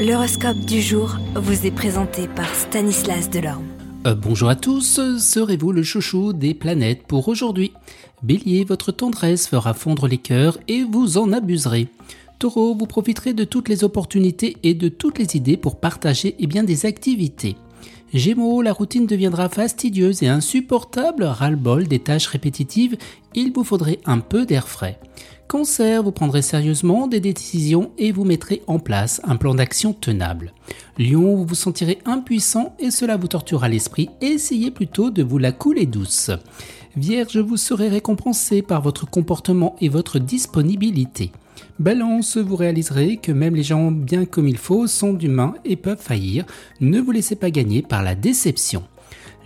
L'horoscope du jour vous est présenté par Stanislas Delorme. Euh, bonjour à tous, serez-vous le chouchou des planètes pour aujourd'hui? Bélier, votre tendresse fera fondre les cœurs et vous en abuserez. Taureau, vous profiterez de toutes les opportunités et de toutes les idées pour partager et eh bien, des activités. Gémeaux, la routine deviendra fastidieuse et insupportable, ras-le-bol des tâches répétitives, il vous faudrait un peu d'air frais. Cancer, vous prendrez sérieusement des décisions et vous mettrez en place un plan d'action tenable. Lion, vous vous sentirez impuissant et cela vous torturera l'esprit. Essayez plutôt de vous la couler douce. Vierge, vous serez récompensé par votre comportement et votre disponibilité. Balance, vous réaliserez que même les gens bien comme il faut sont d'humains et peuvent faillir. Ne vous laissez pas gagner par la déception.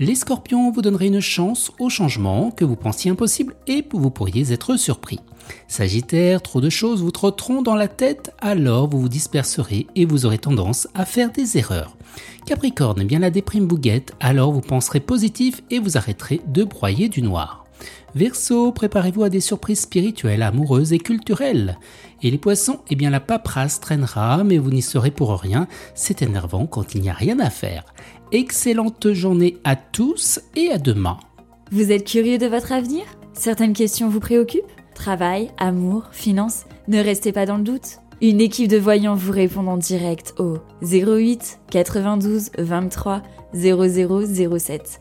Les scorpions, vous donnerez une chance au changement que vous pensiez impossible et vous pourriez être surpris. Sagittaire, trop de choses vous trotteront dans la tête, alors vous vous disperserez et vous aurez tendance à faire des erreurs. Capricorne, bien la déprime vous guette, alors vous penserez positif et vous arrêterez de broyer du noir. Verseau, préparez-vous à des surprises spirituelles, amoureuses et culturelles. Et les poissons, eh bien la paperasse traînera, mais vous n'y serez pour rien, c'est énervant quand il n'y a rien à faire. Excellente journée à tous et à demain. Vous êtes curieux de votre avenir? Certaines questions vous préoccupent? Travail, amour, finances Ne restez pas dans le doute. Une équipe de voyants vous répond en direct au 08 92 23 0007.